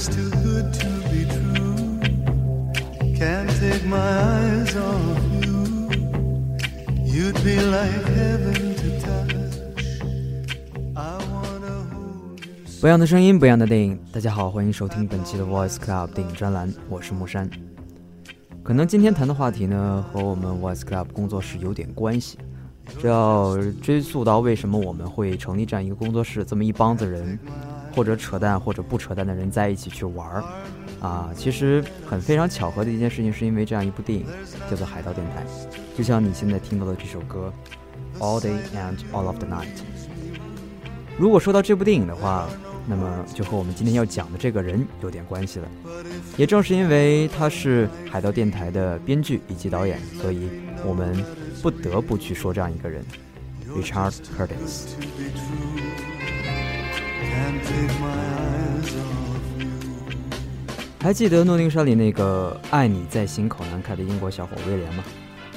just too good to be true. Can't take my eyes off you. You'd be like heaven to touch. I wanna 不一样的声音，不一样的电影。大家好，欢迎收听本期的 Voice Club 电影专栏，我是木山。可能今天谈的话题呢，和我们 Voice Club 工作室有点关系。这要追溯到为什么我们会成立这样一个工作室，这么一帮子人，或者扯淡或者不扯淡的人在一起去玩儿，啊，其实很非常巧合的一件事情，是因为这样一部电影叫做《海盗电台》，就像你现在听到的这首歌《All Day and All of the Night》。如果说到这部电影的话，那么就和我们今天要讲的这个人有点关系了。也正是因为他是《海盗电台》的编剧以及导演，所以我们不得不去说这样一个人，Richard Curtis。还记得诺丁山里那个爱你在心口难开的英国小伙威廉吗？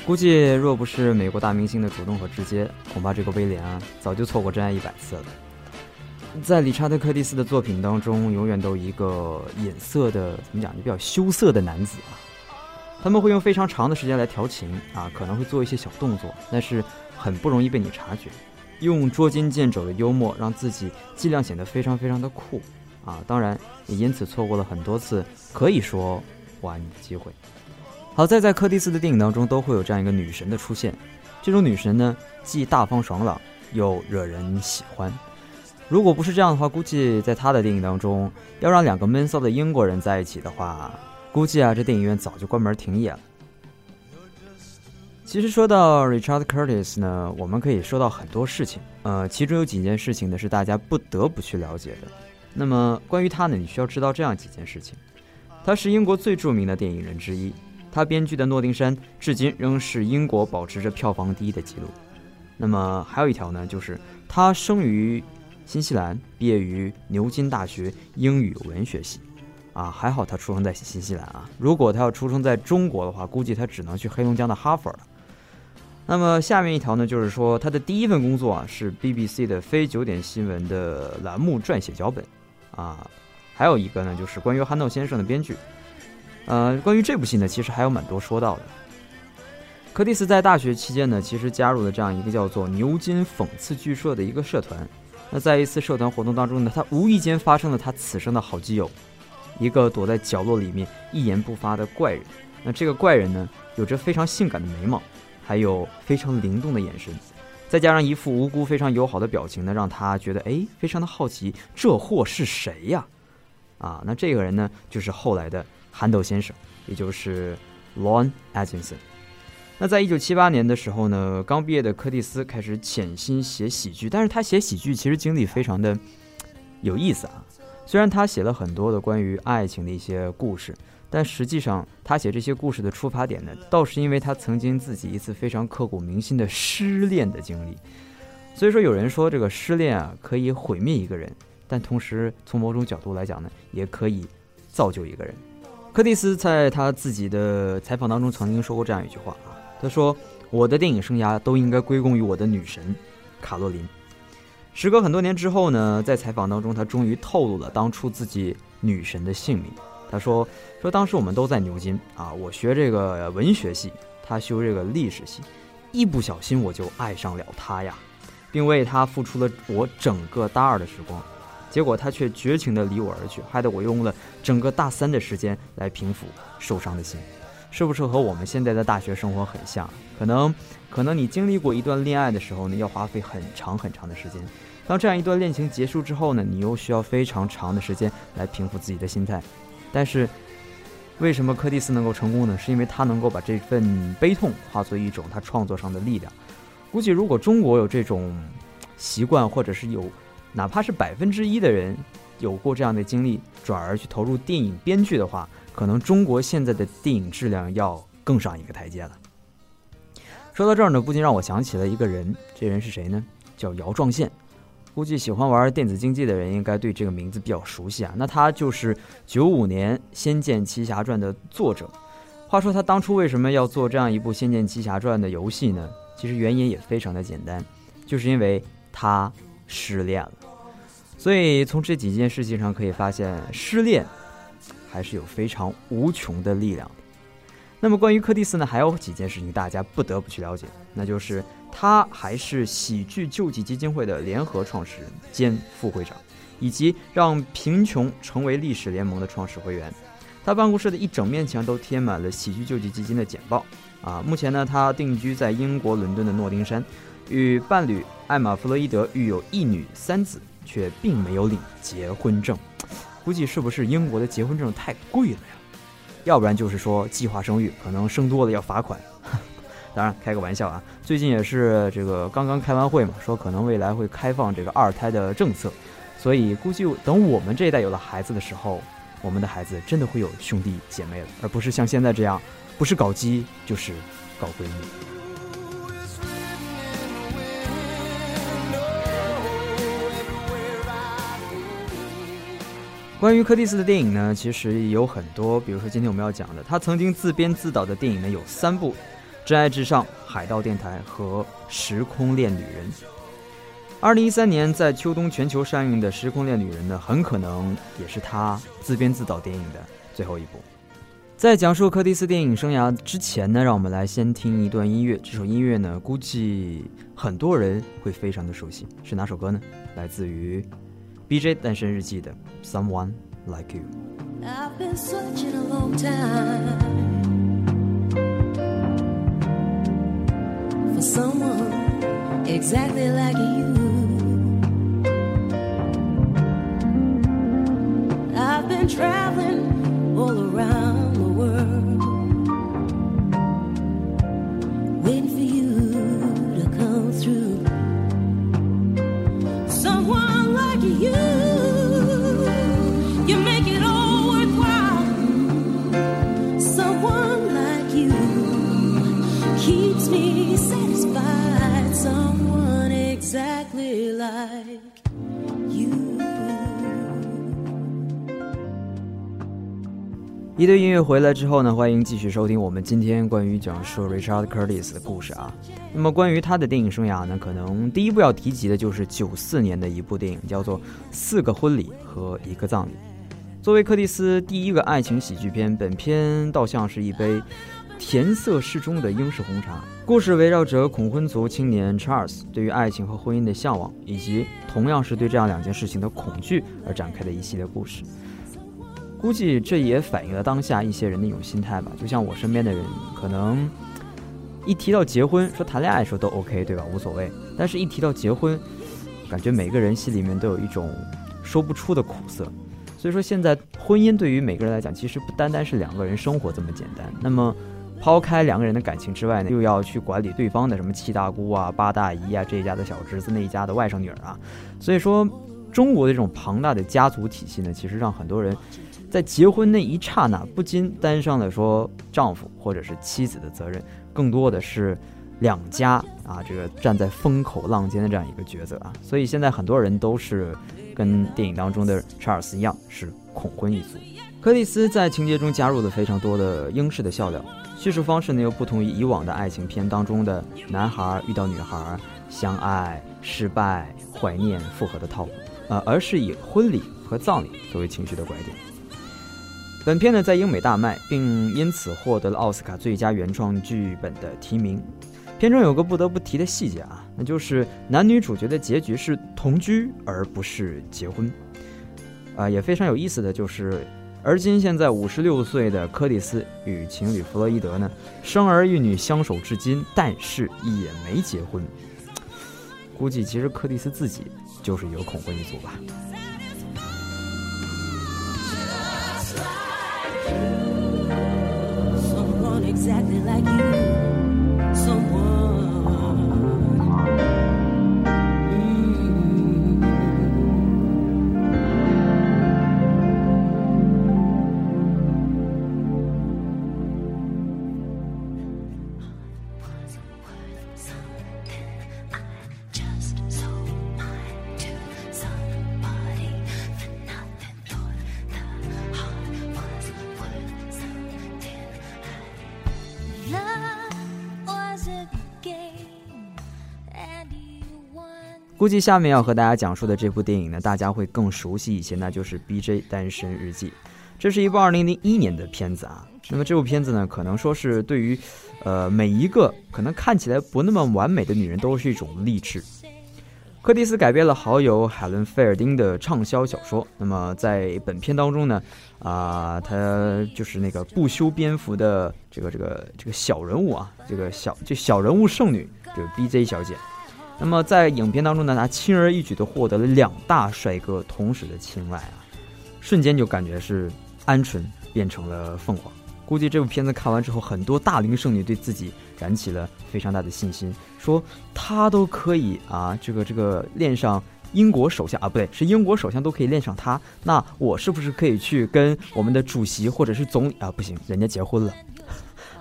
估计若不是美国大明星的主动和直接，恐怕这个威廉啊早就错过真爱一百次了。在理查德·柯蒂斯的作品当中，永远都一个隐色的，怎么讲，就比较羞涩的男子啊。他们会用非常长的时间来调情啊，可能会做一些小动作，但是很不容易被你察觉。用捉襟见肘的幽默，让自己尽量显得非常非常的酷啊。当然，也因此错过了很多次可以说我爱你的机会。好在在柯蒂斯的电影当中都会有这样一个女神的出现，这种女神呢，既大方爽朗又惹人喜欢。如果不是这样的话，估计在他的电影当中，要让两个闷骚的英国人在一起的话，估计啊，这电影院早就关门停业了。其实说到 Richard Curtis 呢，我们可以说到很多事情，呃，其中有几件事情呢是大家不得不去了解的。那么关于他呢，你需要知道这样几件事情：他是英国最著名的电影人之一，他编剧的《诺丁山》至今仍是英国保持着票房第一的记录。那么还有一条呢，就是他生于新西兰，毕业于牛津大学英语文学系。啊，还好他出生在新西兰啊！如果他要出生在中国的话，估计他只能去黑龙江的哈佛了。那么下面一条呢，就是说他的第一份工作啊是 BBC 的非九点新闻的栏目撰写脚本，啊，还有一个呢就是关于憨豆先生的编剧。呃，关于这部戏呢，其实还有蛮多说到的。柯蒂斯在大学期间呢，其实加入了这样一个叫做牛津讽刺剧社的一个社团。那在一次社团活动当中呢，他无意间发生了他此生的好基友。一个躲在角落里面一言不发的怪人，那这个怪人呢，有着非常性感的眉毛，还有非常灵动的眼神，再加上一副无辜、非常友好的表情呢，让他觉得哎，非常的好奇，这货是谁呀？啊，那这个人呢，就是后来的憨豆先生，也就是 Lon Atkinson。那在一九七八年的时候呢，刚毕业的柯蒂斯开始潜心写喜剧，但是他写喜剧其实经历非常的有意思啊。虽然他写了很多的关于爱情的一些故事，但实际上他写这些故事的出发点呢，倒是因为他曾经自己一次非常刻骨铭心的失恋的经历。所以说，有人说这个失恋啊可以毁灭一个人，但同时从某种角度来讲呢，也可以造就一个人。柯蒂斯在他自己的采访当中曾经说过这样一句话啊，他说：“我的电影生涯都应该归功于我的女神卡洛琳。”时隔很多年之后呢，在采访当中，他终于透露了当初自己女神的姓名。他说：“说当时我们都在牛津啊，我学这个文学系，他修这个历史系，一不小心我就爱上了他呀，并为他付出了我整个大二的时光。结果他却绝情地离我而去，害得我用了整个大三的时间来平复受伤的心。是不是和我们现在的大学生活很像？可能。”可能你经历过一段恋爱的时候呢，要花费很长很长的时间。当这样一段恋情结束之后呢，你又需要非常长的时间来平复自己的心态。但是，为什么柯蒂斯能够成功呢？是因为他能够把这份悲痛化作一种他创作上的力量。估计如果中国有这种习惯，或者是有哪怕是百分之一的人有过这样的经历，转而去投入电影编剧的话，可能中国现在的电影质量要更上一个台阶了。说到这儿呢，不禁让我想起了一个人，这人是谁呢？叫姚壮宪。估计喜欢玩电子竞技的人应该对这个名字比较熟悉啊。那他就是九五年《仙剑奇侠传》的作者。话说他当初为什么要做这样一部《仙剑奇侠传》的游戏呢？其实原因也非常的简单，就是因为他失恋了。所以从这几件事情上可以发现，失恋还是有非常无穷的力量。那么关于柯蒂斯呢，还有几件事情大家不得不去了解，那就是他还是喜剧救济基金会的联合创始人兼副会长，以及让贫穷成为历史联盟的创始会员。他办公室的一整面墙都贴满了喜剧救济基金的简报。啊，目前呢，他定居在英国伦敦的诺丁山，与伴侣艾玛·弗洛伊德育有一女三子，却并没有领结婚证。估计是不是英国的结婚证太贵了呀？要不然就是说计划生育，可能生多了要罚款。当然，开个玩笑啊。最近也是这个刚刚开完会嘛，说可能未来会开放这个二胎的政策，所以估计等我们这一代有了孩子的时候，我们的孩子真的会有兄弟姐妹了，而不是像现在这样。不是搞基就是搞闺蜜。关于柯蒂斯的电影呢，其实有很多，比如说今天我们要讲的，他曾经自编自导的电影呢有三部，《真爱至上》《海盗电台》和《时空恋旅人》。二零一三年在秋冬全球上映的《时空恋旅人》呢，很可能也是他自编自导电影的最后一部。在讲述柯蒂斯电影生涯之前呢，让我们来先听一段音乐。这首音乐呢，估计很多人会非常的熟悉，是哪首歌呢？来自于《B.J. 诞生日记》的《Someone Like You》。 一堆音乐回来之后呢，欢迎继续收听我们今天关于讲述 Richard Curtis 的故事啊。那么关于他的电影生涯呢，可能第一部要提及的就是九四年的一部电影，叫做《四个婚礼和一个葬礼》。作为柯蒂斯第一个爱情喜剧片，本片倒像是一杯甜涩适中的英式红茶。故事围绕着恐婚族青年 Charles 对于爱情和婚姻的向往，以及同样是对这样两件事情的恐惧而展开的一系列故事。估计这也反映了当下一些人的一种心态吧。就像我身边的人，可能一提到结婚，说谈恋爱说都 OK，对吧？无所谓。但是一提到结婚，感觉每个人心里面都有一种说不出的苦涩。所以说，现在婚姻对于每个人来讲，其实不单单是两个人生活这么简单。那么，抛开两个人的感情之外呢，又要去管理对方的什么七大姑啊、八大姨啊，这一家的小侄子，那一家的外甥女儿啊。所以说，中国的这种庞大的家族体系呢，其实让很多人。在结婚那一刹那，不禁担上了说丈夫或者是妻子的责任，更多的是两家啊这个站在风口浪尖的这样一个抉择啊。所以现在很多人都是跟电影当中的查尔斯一样，是恐婚一族。柯蒂斯在情节中加入了非常多的英式的笑料，叙述方式呢又不同于以往的爱情片当中的男孩遇到女孩相爱、失败、怀念、复合的套路，呃，而是以婚礼和葬礼作为情绪的拐点。本片呢在英美大卖，并因此获得了奥斯卡最佳原创剧本的提名。片中有个不得不提的细节啊，那就是男女主角的结局是同居而不是结婚。啊，也非常有意思的就是，而今现在五十六岁的柯蒂斯与情侣弗洛伊德呢，生儿育女，相守至今，但是也没结婚。估计其实柯蒂斯自己就是一个恐婚一族吧。估计下面要和大家讲述的这部电影呢，大家会更熟悉一些，那就是《B.J. 单身日记》。这是一部2001年的片子啊。那么这部片子呢，可能说是对于，呃，每一个可能看起来不那么完美的女人都是一种励志。柯蒂斯改编了好友海伦·菲尔丁的畅销小说。那么在本片当中呢，啊，他就是那个不修边幅的这个这个这个小人物啊，这个小这小人物圣女，就是 B.J 小姐。那么在影片当中呢，她轻而易举的获得了两大帅哥同时的青睐啊，瞬间就感觉是鹌鹑变成了凤凰。估计这部片子看完之后，很多大龄剩女对自己燃起了非常大的信心，说她都可以啊，这个这个恋上英国首相啊，不对，是英国首相都可以恋上她，那我是不是可以去跟我们的主席或者是总理啊？不行，人家结婚了，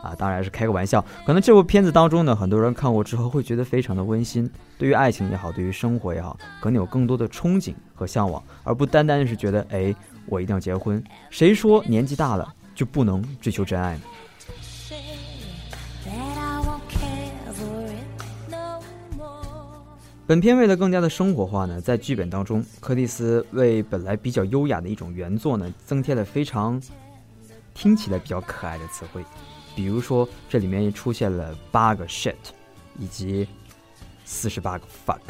啊，当然是开个玩笑。可能这部片子当中呢，很多人看过之后会觉得非常的温馨，对于爱情也好，对于生活也好，可能有更多的憧憬和向往，而不单单是觉得哎，我一定要结婚。谁说年纪大了？就不能追求真爱呢？本片为了更加的生活化呢，在剧本当中，柯蒂斯为本来比较优雅的一种原作呢，增添了非常听起来比较可爱的词汇，比如说这里面出现了八个 shit，以及四十八个 fuck。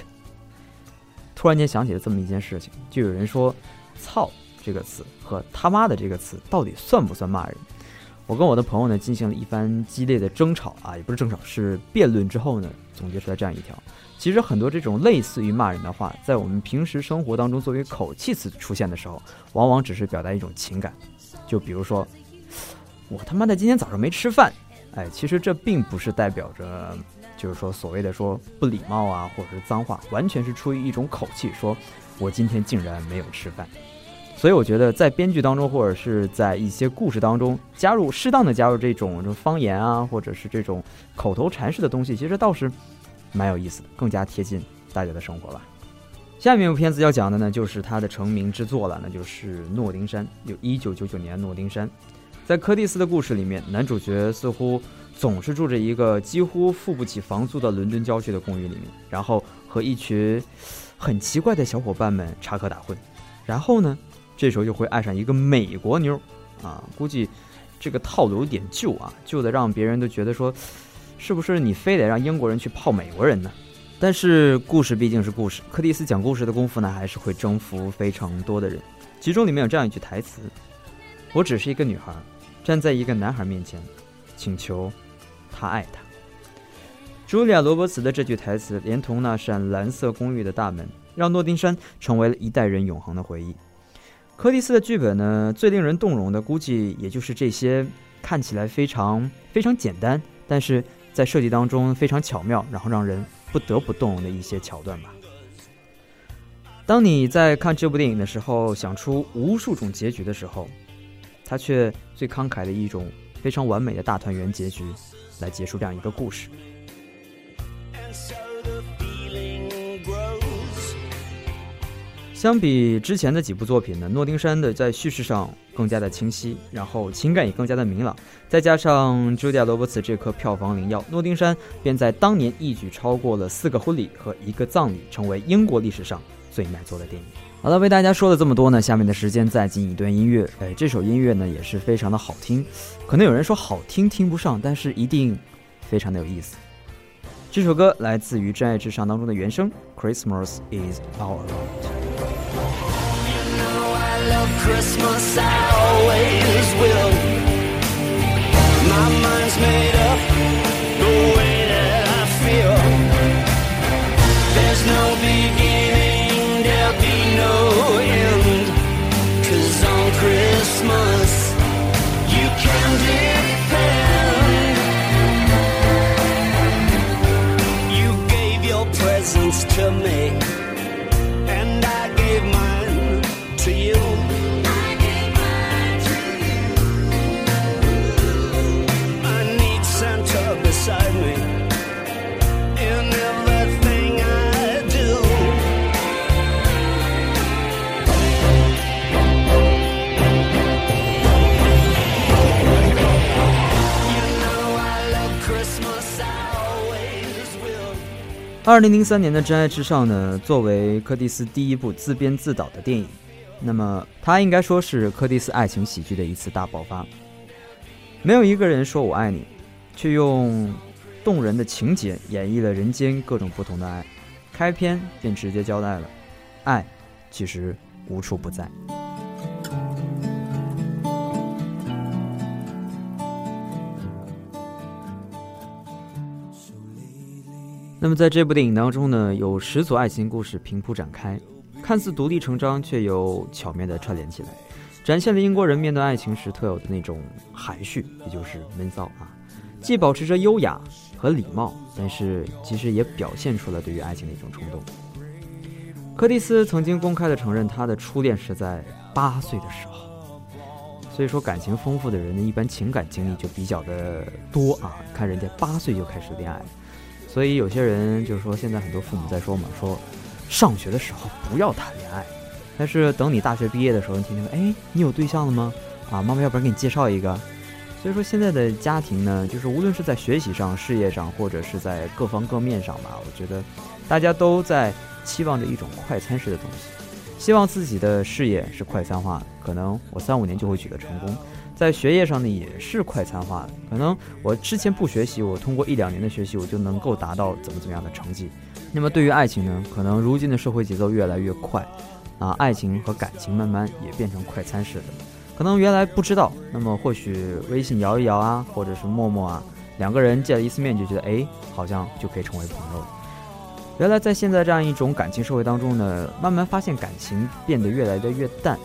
突然间想起了这么一件事情，就有人说“操”。这个词和他妈的这个词到底算不算骂人？我跟我的朋友呢进行了一番激烈的争吵啊，也不是争吵，是辩论之后呢，总结出来这样一条：其实很多这种类似于骂人的话，在我们平时生活当中作为口气词出现的时候，往往只是表达一种情感。就比如说，我他妈的今天早上没吃饭，哎，其实这并不是代表着，就是说所谓的说不礼貌啊，或者是脏话，完全是出于一种口气，说我今天竟然没有吃饭。所以我觉得，在编剧当中，或者是在一些故事当中，加入适当的加入这种方言啊，或者是这种口头禅式的东西，其实倒是蛮有意思的，更加贴近大家的生活吧。下面一部片子要讲的呢，就是他的成名之作了，那就是《诺丁山》。有一九九九年，《诺丁山》在柯蒂斯的故事里面，男主角似乎总是住着一个几乎付不起房租的伦敦郊区的公寓里面，然后和一群很奇怪的小伙伴们插科打诨，然后呢？这时候就会爱上一个美国妞，啊，估计这个套路有点旧啊，旧的让别人都觉得说，是不是你非得让英国人去泡美国人呢？但是故事毕竟是故事，柯蒂斯讲故事的功夫呢，还是会征服非常多的人。其中里面有这样一句台词：“我只是一个女孩，站在一个男孩面前，请求他爱她。”茱莉亚·罗伯茨的这句台词，连同那扇蓝色公寓的大门，让诺丁山成为了一代人永恒的回忆。柯蒂斯的剧本呢，最令人动容的，估计也就是这些看起来非常非常简单，但是在设计当中非常巧妙，然后让人不得不动容的一些桥段吧。当你在看这部电影的时候，想出无数种结局的时候，他却最慷慨的一种非常完美的大团圆结局，来结束这样一个故事。相比之前的几部作品呢，《诺丁山》的在叙事上更加的清晰，然后情感也更加的明朗，再加上茱莉亚·罗伯茨这颗票房灵药，《诺丁山》便在当年一举超过了《四个婚礼和一个葬礼》，成为英国历史上最卖座的电影。好了，为大家说了这么多呢，下面的时间再进一段音乐。哎，这首音乐呢也是非常的好听，可能有人说好听听不上，但是一定非常的有意思。这首歌来自于《真爱至上》当中的原声，《Christmas Is All Around》。二零零三年的《真爱至上》呢，作为柯蒂斯第一部自编自导的电影，那么它应该说是柯蒂斯爱情喜剧的一次大爆发。没有一个人说我爱你，却用动人的情节演绎了人间各种不同的爱。开篇便直接交代了，爱其实无处不在。那么在这部电影当中呢，有十组爱情故事平铺展开，看似独立成章，却又巧妙的串联起来，展现了英国人面对爱情时特有的那种含蓄，也就是闷骚啊，既保持着优雅和礼貌，但是其实也表现出了对于爱情的一种冲动。柯蒂斯曾经公开的承认，他的初恋是在八岁的时候，所以说感情丰富的人呢，一般情感经历就比较的多啊，看人家八岁就开始恋爱。所以有些人就是说，现在很多父母在说嘛，说上学的时候不要谈恋爱，但是等你大学毕业的时候，你听听，哎，你有对象了吗？啊，妈妈要不然给你介绍一个。所以说现在的家庭呢，就是无论是在学习上、事业上，或者是在各方各面上吧，我觉得大家都在期望着一种快餐式的东西，希望自己的事业是快餐化，可能我三五年就会取得成功。在学业上呢，也是快餐化的。可能我之前不学习，我通过一两年的学习，我就能够达到怎么怎么样的成绩。那么对于爱情呢，可能如今的社会节奏越来越快，啊，爱情和感情慢慢也变成快餐式的。可能原来不知道，那么或许微信摇一摇啊，或者是陌陌啊，两个人见了一次面就觉得，哎，好像就可以成为朋友了。原来在现在这样一种感情社会当中呢，慢慢发现感情变得越来越淡，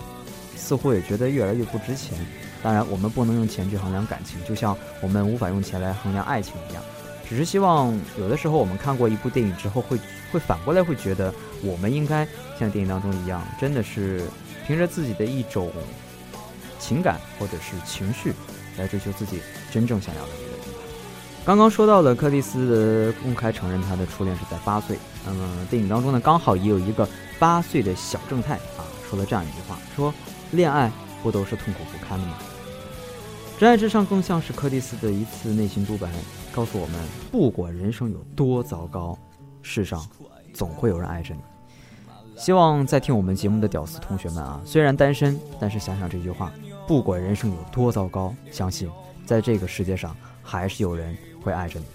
似乎也觉得越来越不值钱。当然，我们不能用钱去衡量感情，就像我们无法用钱来衡量爱情一样。只是希望有的时候我们看过一部电影之后，会会反过来会觉得，我们应该像电影当中一样，真的是凭着自己的一种情感或者是情绪，来追求自己真正想要的那个人。刚刚说到了柯蒂斯公开承认他的初恋是在八岁，那么电影当中呢，刚好也有一个八岁的小正太啊，说了这样一句话，说恋爱。不都是痛苦不堪的吗？真爱至上更像是柯蒂斯的一次内心独白，告诉我们：不管人生有多糟糕，世上总会有人爱着你。希望在听我们节目的屌丝同学们啊，虽然单身，但是想想这句话：不管人生有多糟糕，相信在这个世界上还是有人会爱着你。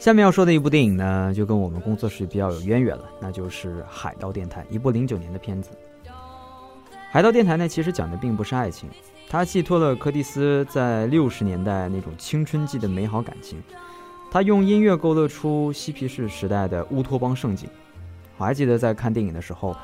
下面要说的一部电影呢，就跟我们工作室比较有渊源了，那就是《海盗电台》，一部零九年的片子。《海盗电台》呢，其实讲的并不是爱情，它寄托了柯蒂斯在六十年代那种青春期的美好感情。他用音乐勾勒出嬉皮士时代的乌托邦盛景。我还记得在看电影的时候。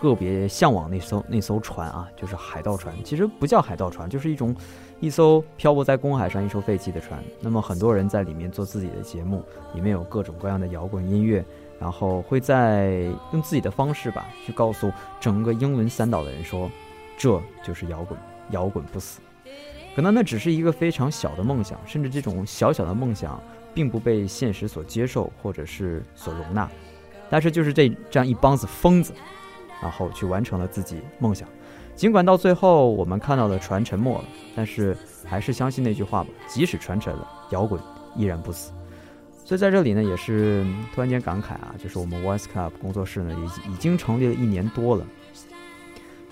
特别向往那艘那艘船啊，就是海盗船。其实不叫海盗船，就是一种一艘漂泊在公海上、一艘废弃的船。那么很多人在里面做自己的节目，里面有各种各样的摇滚音乐，然后会在用自己的方式吧，去告诉整个英伦三岛的人说，这就是摇滚，摇滚不死。可能那只是一个非常小的梦想，甚至这种小小的梦想并不被现实所接受或者是所容纳。但是就是这这样一帮子疯子。然后去完成了自己梦想，尽管到最后我们看到的船沉没了，但是还是相信那句话吧：即使船沉了，摇滚依然不死。所以在这里呢，也是突然间感慨啊，就是我们 Voice Club 工作室呢，已已经成立了一年多了。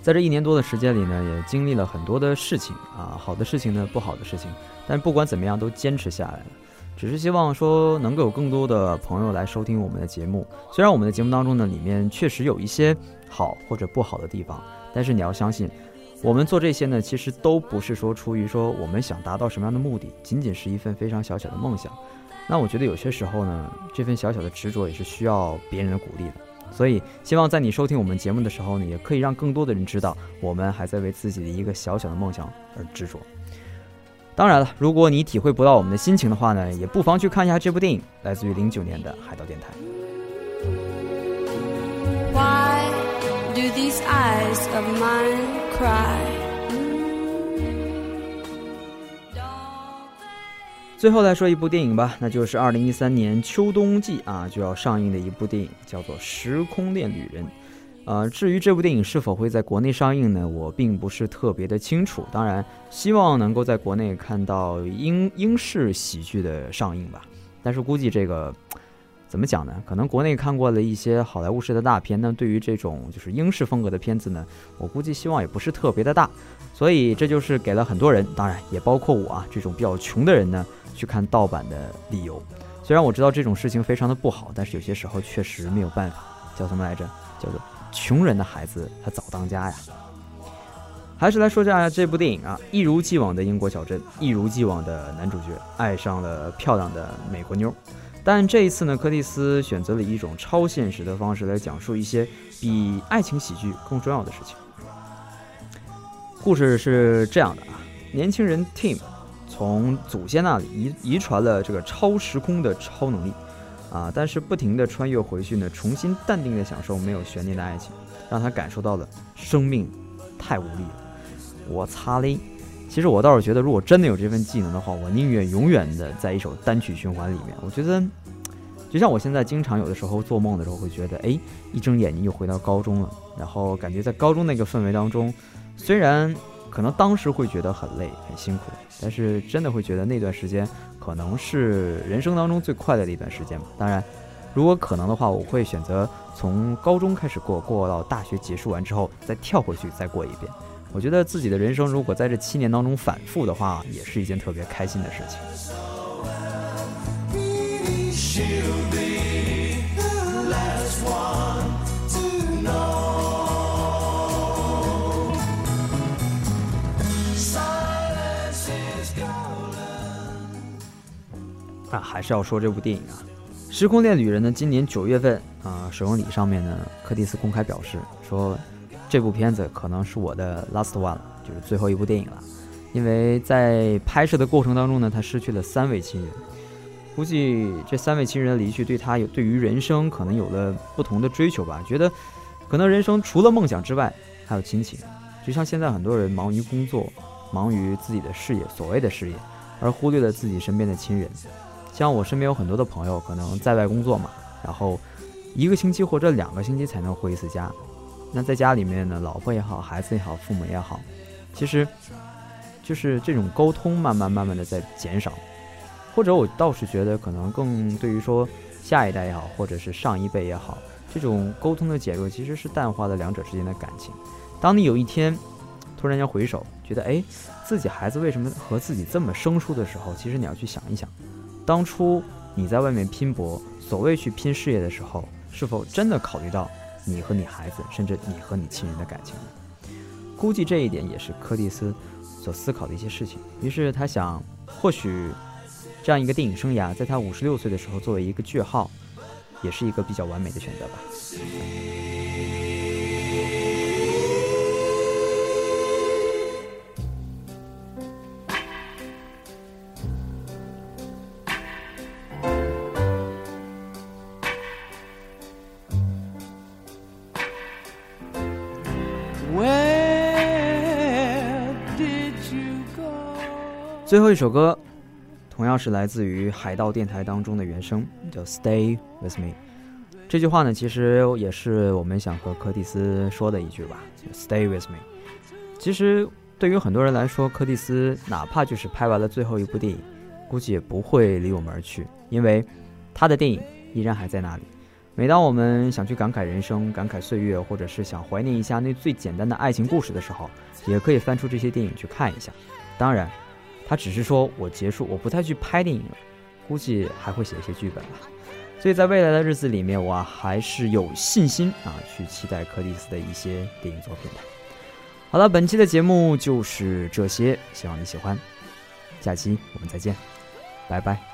在这一年多的时间里呢，也经历了很多的事情啊，好的事情呢，不好的事情，但不管怎么样都坚持下来了。只是希望说能够有更多的朋友来收听我们的节目。虽然我们的节目当中呢，里面确实有一些好或者不好的地方，但是你要相信，我们做这些呢，其实都不是说出于说我们想达到什么样的目的，仅仅是一份非常小小的梦想。那我觉得有些时候呢，这份小小的执着也是需要别人的鼓励的。所以，希望在你收听我们节目的时候呢，也可以让更多的人知道，我们还在为自己的一个小小的梦想而执着。当然了，如果你体会不到我们的心情的话呢，也不妨去看一下这部电影，来自于零九年的《海盗电台》。Why do these eyes of mine cry? 最后来说一部电影吧，那就是二零一三年秋冬季啊就要上映的一部电影，叫做《时空恋旅人》。呃，至于这部电影是否会在国内上映呢，我并不是特别的清楚。当然，希望能够在国内看到英英式喜剧的上映吧。但是估计这个怎么讲呢？可能国内看过了一些好莱坞式的大片，那对于这种就是英式风格的片子呢，我估计希望也不是特别的大。所以这就是给了很多人，当然也包括我啊这种比较穷的人呢。去看盗版的理由，虽然我知道这种事情非常的不好，但是有些时候确实没有办法。叫什么来着？叫做穷人的孩子他早当家呀。还是来说下这部电影啊，一如既往的英国小镇，一如既往的男主角爱上了漂亮的美国妞，但这一次呢，柯蒂斯选择了一种超现实的方式来讲述一些比爱情喜剧更重要的事情。故事是这样的啊，年轻人 Tim。从祖先那里遗遗传了这个超时空的超能力，啊，但是不停的穿越回去呢，重新淡定的享受没有悬念的爱情，让他感受到了生命太无力了。我擦嘞！其实我倒是觉得，如果真的有这份技能的话，我宁愿永远的在一首单曲循环里面。我觉得，就像我现在经常有的时候做梦的时候，会觉得，哎，一睁眼睛又回到高中了，然后感觉在高中那个氛围当中，虽然。可能当时会觉得很累、很辛苦，但是真的会觉得那段时间可能是人生当中最快乐的一段时间吧。当然，如果可能的话，我会选择从高中开始过，过到大学结束完之后再跳回去再过一遍。我觉得自己的人生如果在这七年当中反复的话，也是一件特别开心的事情。还是要说这部电影啊，《时空恋旅人》呢，今年九月份啊，首映礼上面呢，柯蒂斯公开表示说，这部片子可能是我的 last one，就是最后一部电影了，因为在拍摄的过程当中呢，他失去了三位亲人，估计这三位亲人的离去对他有对于人生可能有了不同的追求吧，觉得可能人生除了梦想之外还有亲情，就像现在很多人忙于工作，忙于自己的事业，所谓的事业，而忽略了自己身边的亲人。像我身边有很多的朋友，可能在外工作嘛，然后一个星期或者两个星期才能回一次家。那在家里面呢，老婆也好，孩子也好，父母也好，其实就是这种沟通慢慢慢慢的在减少。或者我倒是觉得，可能更对于说下一代也好，或者是上一辈也好，这种沟通的减弱，其实是淡化了两者之间的感情。当你有一天突然间回首，觉得哎，自己孩子为什么和自己这么生疏的时候，其实你要去想一想。当初你在外面拼搏，所谓去拼事业的时候，是否真的考虑到你和你孩子，甚至你和你亲人的感情呢？估计这一点也是柯蒂斯所思考的一些事情。于是他想，或许这样一个电影生涯，在他五十六岁的时候作为一个句号，也是一个比较完美的选择吧。最后一首歌，同样是来自于海盗电台当中的原声，叫《Stay with Me》。这句话呢，其实也是我们想和柯蒂斯说的一句吧，《Stay with Me》。其实对于很多人来说，柯蒂斯哪怕就是拍完了最后一部电影，估计也不会离我们而去，因为他的电影依然还在那里。每当我们想去感慨人生、感慨岁月，或者是想怀念一下那最简单的爱情故事的时候，也可以翻出这些电影去看一下。当然，他只是说我结束，我不太去拍电影了，估计还会写一些剧本吧。所以在未来的日子里面，我还是有信心啊，去期待柯蒂斯的一些电影作品的。好了，本期的节目就是这些，希望你喜欢。下期我们再见，拜拜。